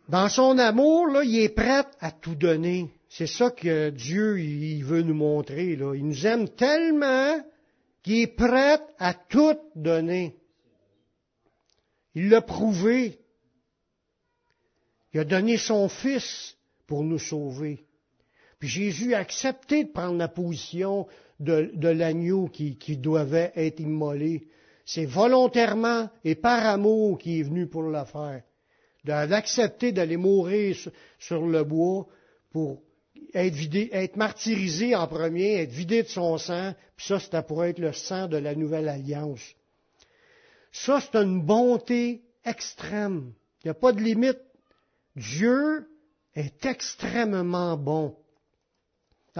Dans son amour, là, il est prêt à tout donner. C'est ça que Dieu il veut nous montrer. Là. Il nous aime tellement qu'il est prêt à tout donner. Il l'a prouvé. Il a donné son Fils pour nous sauver. Puis Jésus a accepté de prendre la position de, l'agneau qui, qui devait être immolé. C'est volontairement et par amour qu'il est venu pour le faire d'accepter d'aller mourir sur le bois pour être, vidé, être martyrisé en premier, être vidé de son sang, puis ça, c'était pour être le sang de la nouvelle alliance. Ça, c'est une bonté extrême. Il n'y a pas de limite. Dieu est extrêmement bon.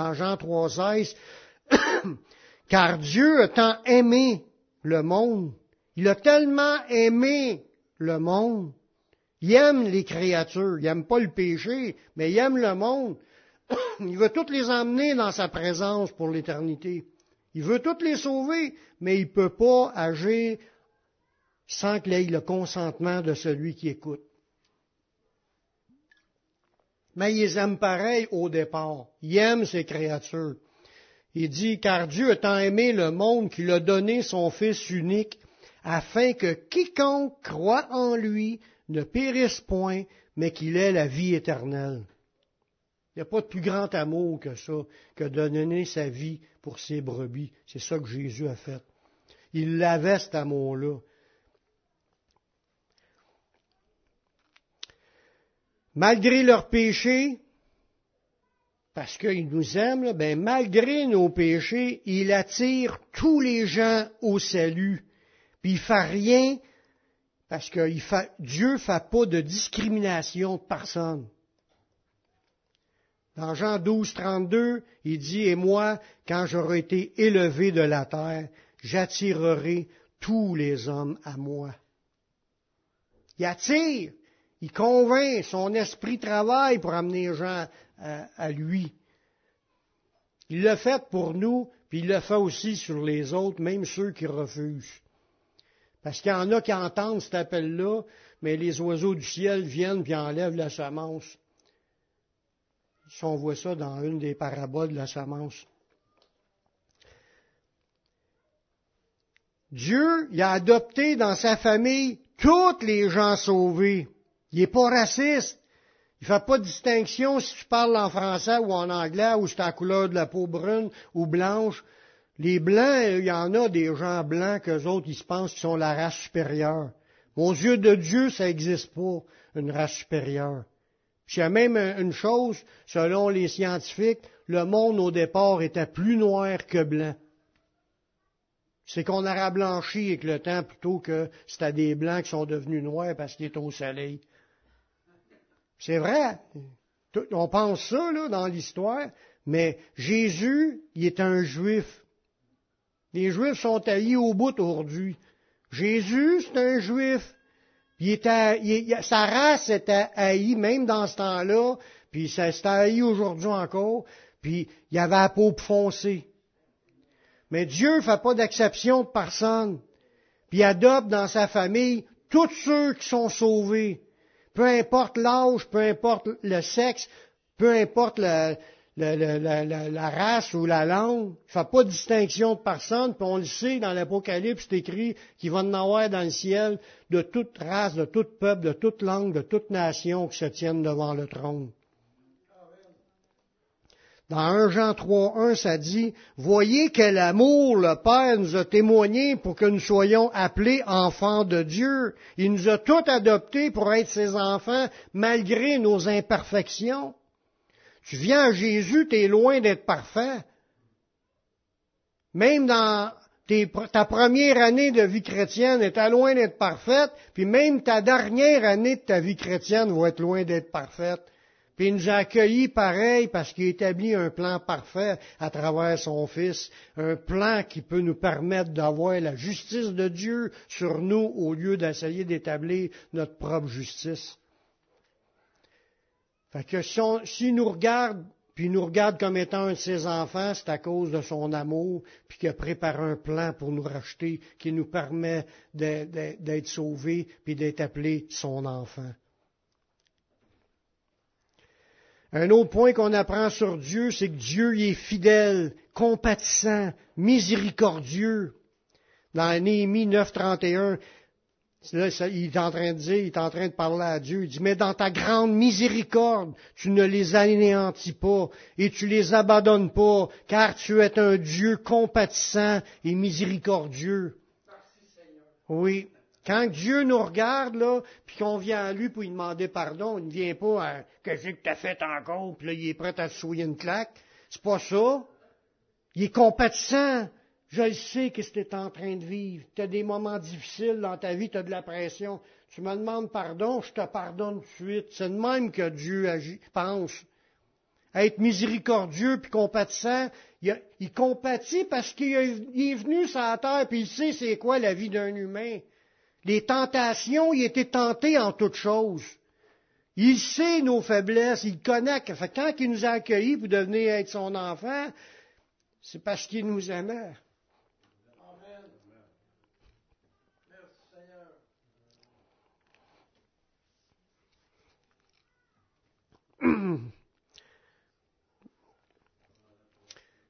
Dans Jean 3,16, [coughs] car Dieu a tant aimé le monde, il a tellement aimé le monde il aime les créatures, il n'aime pas le péché, mais il aime le monde. [coughs] Il veut toutes les emmener dans sa présence pour l'éternité. Il veut toutes les sauver, mais il ne peut pas agir sans qu'il ait le consentement de celui qui écoute. Mais il les aime pareil au départ. Il aime ses créatures. Il dit, car Dieu a tant aimé le monde qu'il a donné son Fils unique, afin que quiconque croit en lui ne périsse point, mais qu'il ait la vie éternelle. Il n'y a pas de plus grand amour que ça, que de donner sa vie pour ses brebis. C'est ça que Jésus a fait. Il l'avait cet amour-là. Malgré leurs péchés, parce qu'il nous aime, ben, malgré nos péchés, il attire tous les gens au salut. Puis il fait rien parce que Dieu ne fait pas de discrimination de personne. Dans Jean 12, 32, il dit, Et moi, quand j'aurai été élevé de la terre, j'attirerai tous les hommes à moi. Il attire, il convainc, son esprit travaille pour amener les gens à, lui. Il l'a fait pour nous, puis il le fait aussi sur les autres, même ceux qui refusent. Parce qu'il y en a qui entendent cet appel-là, mais les oiseaux du ciel viennent puis enlèvent la semence. Si on voit ça dans une des paraboles de la semence. Dieu, a adopté dans sa famille tous les gens sauvés. Il n'est pas raciste. Il ne fait pas de distinction si tu parles en français ou en anglais ou si tu la couleur de la peau brune ou blanche. Les blancs, il y en a des gens blancs qu'eux autres, ils se pensent qu'ils sont la race supérieure. Aux yeux de Dieu, ça n'existe pas, une race supérieure. Puis il y a même une chose, selon les scientifiques, le monde au départ était plus noir que blanc c'est qu'on a blanchi avec le temps plutôt que c'était des blancs qui sont devenus noirs parce qu'ils étaient au soleil. C'est vrai. On pense ça là, dans l'histoire, mais Jésus, il est un juif. Les juifs sont taillés au bout aujourd'hui. Jésus, c'est un juif. Il était, sa race était haïe, même dans ce temps-là, puis ça s'est haï aujourd'hui encore, puis il avait la peau foncée. Mais Dieu ne fait pas d'exception de personne. Puis il adopte dans sa famille tous ceux qui sont sauvés. Peu importe l'âge, peu importe le sexe, peu importe la, race ou la langue. Il ne fait pas de distinction de personne. Puis on le sait dans l'Apocalypse, c'est écrit qu'il va en avoir dans le ciel de toute race, de tout peuple, de toute langue, de toute nation qui se tiennent devant le trône. Dans 1 Jean 3, 1, ça dit, Voyez quel amour le Père nous a témoigné pour que nous soyons appelés enfants de Dieu. Il nous a tous adoptés pour être ses enfants malgré nos imperfections. Tu viens à Jésus, tu es loin d'être parfait. Même dans ta première année de vie chrétienne est loin d'être parfaite, puis même ta dernière année de ta vie chrétienne va être loin d'être parfaite. Puis il nous a accueillis pareil parce qu'il établit un plan parfait à travers son Fils, un plan qui peut nous permettre d'avoir la justice de Dieu sur nous au lieu d'essayer d'établir notre propre justice. Fait que s'il nous regarde, puis nous regarde comme étant un de ses enfants, c'est à cause de son amour, puis qu'il a préparé un plan pour nous racheter, qui nous permet d'être sauvés, puis d'être appelés son enfant. Un autre point qu'on apprend sur Dieu, c'est que Dieu est fidèle, compatissant, miséricordieux. Dans Néhémie 9.31, là, il est en train de dire, il est en train de parler à Dieu. Il dit, mais dans ta grande miséricorde, tu ne les anéantis pas et tu les abandonnes pas, car tu es un Dieu compatissant et miséricordieux. Oui. Quand Dieu nous regarde, là, puis qu'on vient à lui pour lui demander pardon, il ne vient pas à Qu'est-ce que tu as fait encore, puis là, il est prêt à se souiller une claque. C'est pas ça. Il est compatissant. Je sais qu'est-ce que tu en train de vivre. Tu as des moments difficiles dans ta vie, tu as de la pression. Tu me demandes pardon, je te pardonne tout de suite. C'est de même que Dieu agit, pense. être miséricordieux puis compatissant, il, il compatit parce qu'il est venu sur la terre puis il sait c'est quoi la vie d'un humain. Les tentations, il était tenté en toutes choses. Il sait nos faiblesses, il connaît. Fait, quand il nous a accueillis pour devenir être son enfant, c'est parce qu'il nous aimait. Amen.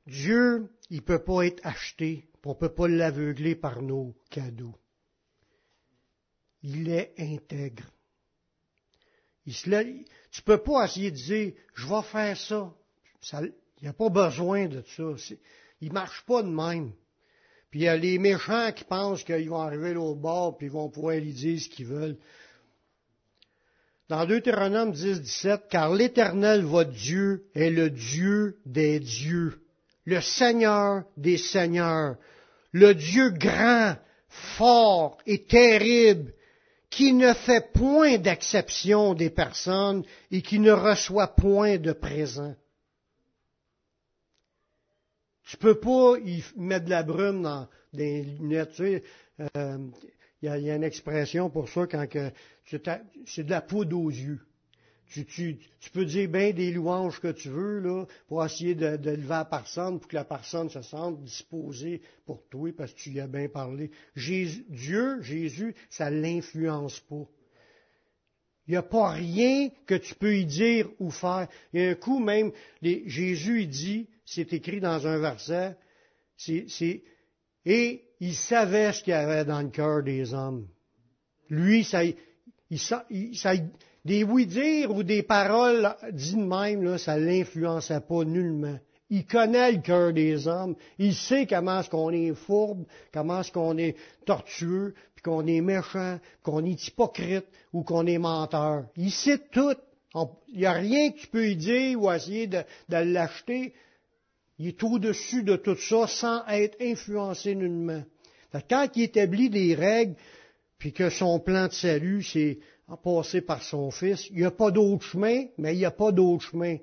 Dieu, il ne peut pas être acheté, on ne peut pas l'aveugler par nos cadeaux il est intègre. Il se tu peux pas essayer de dire, je vais faire ça. il n'y a pas besoin de ça. Il ne marche pas de même. Puis il y a les méchants qui pensent qu'ils vont arriver au bord puis ils vont pouvoir lui dire ce qu'ils veulent. Dans Deutéronome 10, 17, car l'Éternel, votre Dieu, est le Dieu des dieux, le Seigneur des seigneurs, le Dieu grand, fort et terrible, qui ne fait point d'acception des personnes et qui ne reçoit point de présent. Tu peux pas y mettre de la brume dans des lunettes. Tu sais, euh, il y, a, une expression pour ça quand que c'est de la poudre aux yeux. Tu, peux dire bien des louanges que tu veux là, pour essayer de, lever la personne, pour que la personne se sente disposée pour toi, parce que tu y as bien parlé. Dieu, Jésus, ça l'influence pas. Il n'y a pas rien que tu peux y dire ou faire. Il y a un coup même, Jésus il dit, c'est écrit dans un verset, c'est, et il savait ce qu'il y avait dans le cœur des hommes. Lui, ça, des oui-dire ou des paroles dites même, là, ça l'influençait pas nullement. Il connaît le cœur des hommes. Il sait comment est-ce qu'on est fourbe, comment est-ce qu'on est tortueux, puis qu'on est méchant, qu'on est hypocrite ou qu'on est menteur. Il sait tout. Il n'y a rien que tu peux y dire ou essayer de, de l'acheter. Il est au-dessus de tout ça sans être influencé nullement. Quand il établit des règles, puis que son plan de salut, c'est passer par son Fils. Il n'y a pas d'autre chemin, mais il n'y a pas d'autre chemin.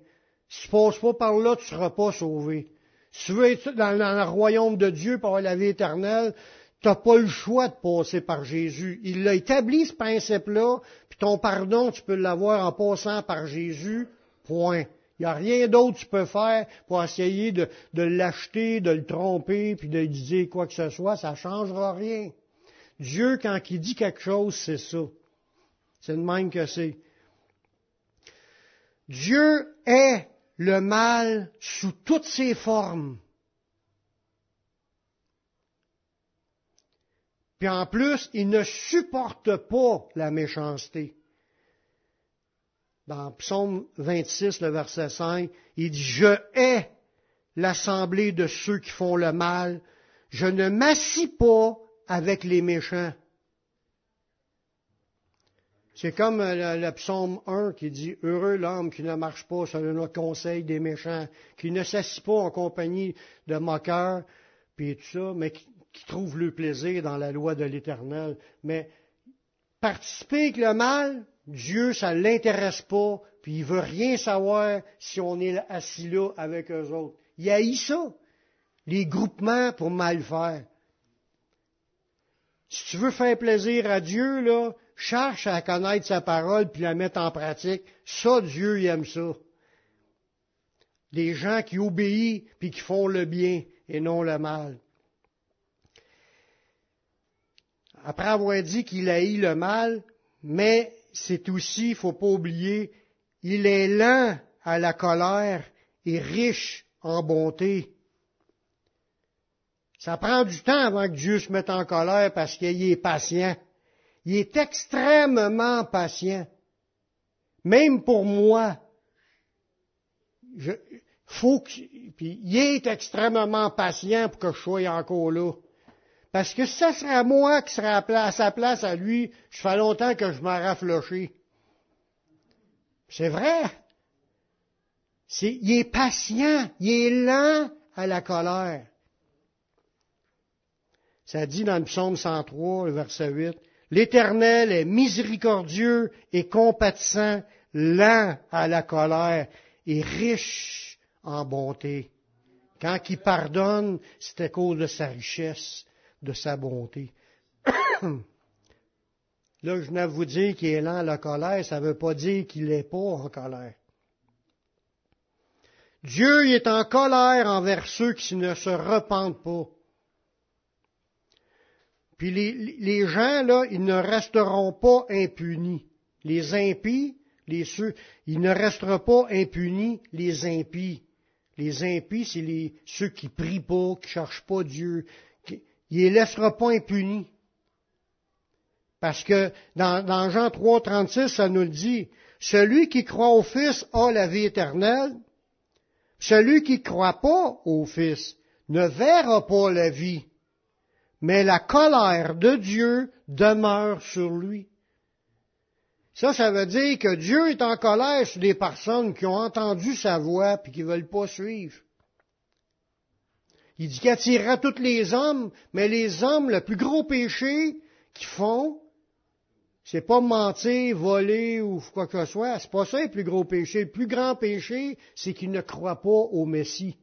Si tu passes pas par là, tu ne seras pas sauvé. Si tu veux être dans, le royaume de Dieu pour avoir la vie éternelle, tu n'as pas le choix de passer par Jésus. Il l'a établi, ce principe-là, puis ton pardon, tu peux l'avoir en passant par Jésus, point. Il n'y a rien d'autre que tu peux faire pour essayer de, de l'acheter, de le tromper, puis de lui dire quoi que ce soit, ça ne changera rien. Dieu, quand il dit quelque chose, c'est ça. C'est le même que c'est. Dieu est le mal sous toutes ses formes. Puis en plus, il ne supporte pas la méchanceté. Dans Psaume 26, le verset 5, il dit, Je hais l'assemblée de ceux qui font le mal, je ne m'assis pas avec les méchants. C'est comme euh, le, psaume 1 qui dit Heureux l'homme qui ne marche pas selon le conseil des méchants, qui ne s'assit pas en compagnie de moqueurs, puis tout ça, mais qui, trouve le plaisir dans la loi de l'Éternel. Mais participer avec le mal, Dieu, ça ne l'intéresse pas, puis il veut rien savoir si on est assis là avec eux autres. Il haït ça, les groupements pour mal faire. Si tu veux faire plaisir à Dieu, là, cherche à connaître sa parole puis la mettre en pratique. Ça, Dieu, il aime ça. Des gens qui obéissent puis qui font le bien et non le mal. Après avoir dit qu'il haït le mal, mais c'est aussi, il faut pas oublier, il est lent à la colère et riche en bonté. Ça prend du temps avant que Dieu se mette en colère parce qu'il est patient. Il est extrêmement patient. Même pour moi. Je, faut que, il est extrêmement patient pour que je sois encore là. Parce que ça serait moi qui serais à sa place à lui, je fais longtemps que je m'en rafloché. C'est vrai. il est patient, il est lent à la colère. Ça dit dans le psaume 103, le verset 8, L'Éternel est miséricordieux et compatissant, lent à la colère et riche en bonté. Quand il pardonne, c'est à cause de sa richesse, de sa bonté. [coughs] Là, je viens vous dire qu'il est lent à la colère, ça ne veut pas dire qu'il n'est pas en colère. Dieu est en colère envers ceux qui ne se repentent pas. Puis les, gens, là, ils ne resteront pas impunis. Les impies, les ceux, ils ne resteront pas impunis, les impies. Les impies, c'est les, ceux qui prient pas, qui cherchent pas Dieu. Qui, ils les laisseront pas impunis. Parce que dans, dans Jean 3, 36, ça nous le dit, celui qui croit au Fils a la vie éternelle. Celui qui croit pas au Fils ne verra pas la vie, mais la colère de Dieu demeure sur lui. Ça, ça veut dire que Dieu est en colère sur des personnes qui ont entendu sa voix puis qui ne veulent pas suivre. Il dit qu'il attirera tous les hommes, mais les hommes, le plus gros péché qu'ils font, c'est pas mentir, voler ou quoi que ce soit. C'est pas ça le plus gros péché. Le plus grand péché, c'est qu'ils ne croient pas au Messie.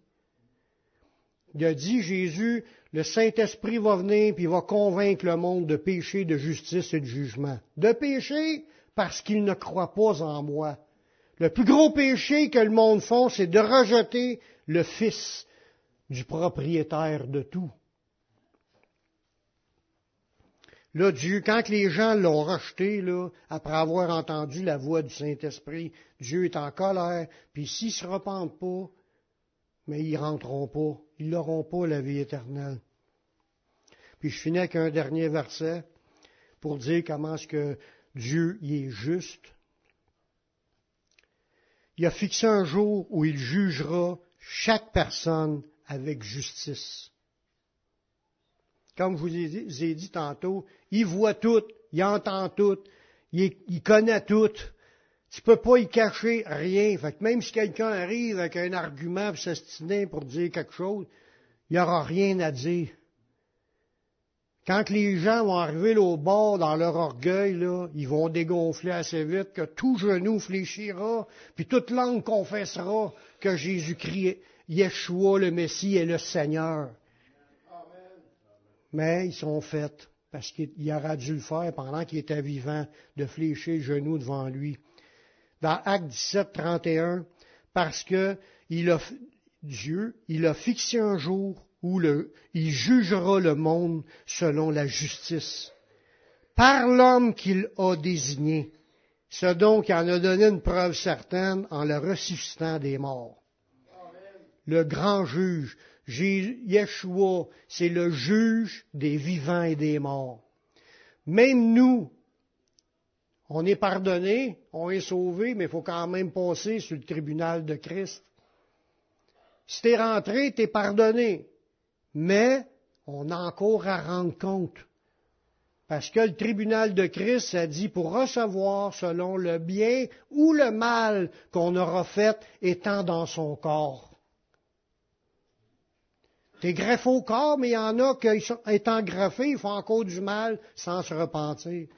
Il a dit, Jésus, le Saint-Esprit va venir puis va convaincre le monde de péché, de justice et de jugement. De péché parce qu'il ne croit pas en moi. Le plus gros péché que le monde font, c'est de rejeter le Fils du propriétaire de tout. Là, Dieu, quand les gens l'ont rejeté, là, après avoir entendu la voix du Saint-Esprit, Dieu est en colère, puis s'ils se repentent pas, mais ils rentreront pas, ils n'auront pas la vie éternelle. Puis je finis avec un dernier verset pour dire comment est-ce que Dieu y est juste. Il a fixé un jour où il jugera chaque personne avec justice. Comme je vous ai dit tantôt, il voit tout, il entend tout, il, connaît tout. Tu peux pas y cacher rien. Fait même si quelqu'un arrive avec un argument pour s'estiner pour dire quelque chose, il n'y aura rien à dire. Quand les gens vont arriver au bord dans leur orgueil, là, ils vont dégonfler assez vite que tout genou fléchira, puis toute langue confessera que Jésus-Christ, Yeshua le Messie est le Seigneur. Mais ils sont faits parce qu'il aura dû le faire pendant qu'il était vivant, de fléchir le genou devant lui. Dans Acte 17, 31, parce que il a, Dieu, il a fixé un jour où il jugera le monde selon la justice, par l'homme qu'il a désigné, ce donc en a donné une preuve certaine en le ressuscitant des morts. Le grand juge, Yeshua, c'est le juge des vivants et des morts. Même nous, on est pardonné, on est sauvé, mais il faut quand même passer sur le tribunal de Christ. Si t'es rentré, t'es pardonné mais on a encore à rendre compte. Parce que le tribunal de Christ a dit pour recevoir selon le bien ou le mal qu'on aura fait étant dans son corps. T'es greffé au corps, mais il y en a qui, étant greffés, ils font encore du mal sans se repentir.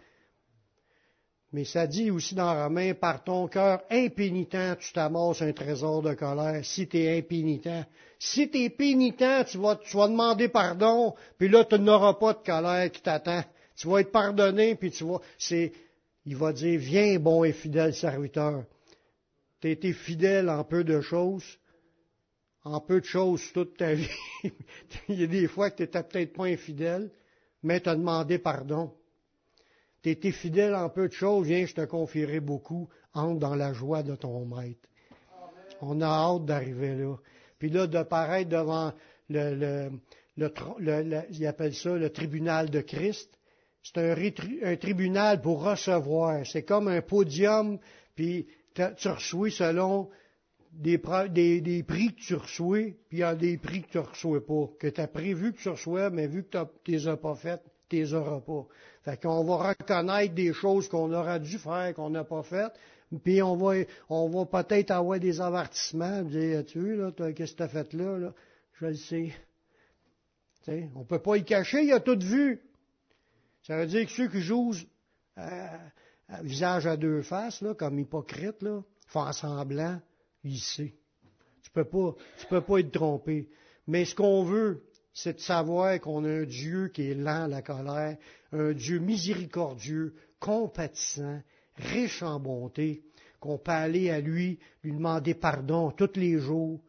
Mais ça dit aussi dans Romain, par ton cœur impénitent, tu t'amasses un trésor de colère, si tu es impénitent. Si tu pénitent, tu vas, tu vas demander pardon, puis là, tu n'auras pas de colère qui t'attend. Tu vas être pardonné, puis tu vas, c'est, il va dire, viens, bon et fidèle serviteur. Tu été fidèle en peu de choses, en peu de choses toute ta [laughs] vie. il y a des fois que tu n'étais peut-être pas infidèle, mais tu as demandé pardon. Tu été fidèle en peu de choses, viens, je te confierai beaucoup. Entre dans la joie de ton maître. On a hâte d'arriver là. Puis là, de paraître devant le, ça le tribunal de Christ. C'est un, tribunal pour recevoir. C'est comme un podium, puis tu reçois selon des, des, prix que tu reçois, puis il y a des prix que tu ne reçois pas, que tu as prévu que tu reçois, mais vu que tu ne les as pas faites, tu les auras pas. Fait qu'on va reconnaître des choses qu'on aurait dû faire, qu'on n'a pas faites, puis on va, on va peut-être avoir des avertissements, dire, tu là, qu'est-ce que tu as fait là, là? Je le sais. sais, on ne peut pas y cacher, il a tout vu. Ça veut dire que ceux qui jouent euh, visage à deux faces, là, comme hypocrite, là, font semblant, il sait. Tu peux peux pas être trompé. Mais ce qu'on veut, c'est de savoir qu'on a un Dieu qui est lent à la colère, un Dieu miséricordieux, compatissant, riche en bonté, qu'on peut aller à lui, lui demander pardon tous les jours,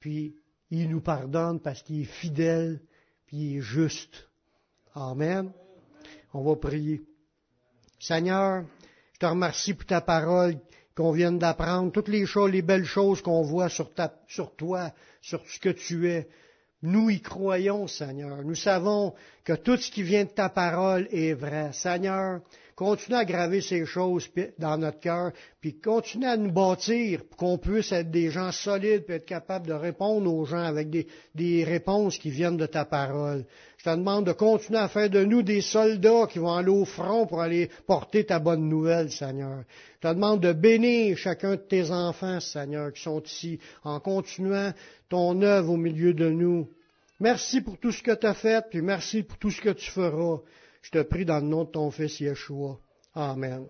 puis il nous pardonne parce qu'il est fidèle, puis il est juste. Amen. On va prier. Seigneur, je te remercie pour ta parole qu'on vient d'apprendre, toutes les choses, les belles choses qu'on voit sur, sur toi, sur ce que tu es. Nous y croyons, Seigneur. Nous savons que tout ce qui vient de ta parole est vrai. Seigneur, continue à graver ces choses dans notre cœur, puis continue à nous bâtir pour qu'on puisse être des gens solides, puis être capables de répondre aux gens avec des, des, réponses qui viennent de ta parole. Je te demande de continuer à faire de nous des soldats qui vont aller au front pour aller porter ta bonne nouvelle, Seigneur. Je te demande de bénir chacun de tes enfants, Seigneur, qui sont ici, en continuant ton œuvre au milieu de nous. Merci pour tout ce que tu as fait, puis merci pour tout ce que tu feras. Je te prie dans le nom de ton Fils Yeshua. Amen.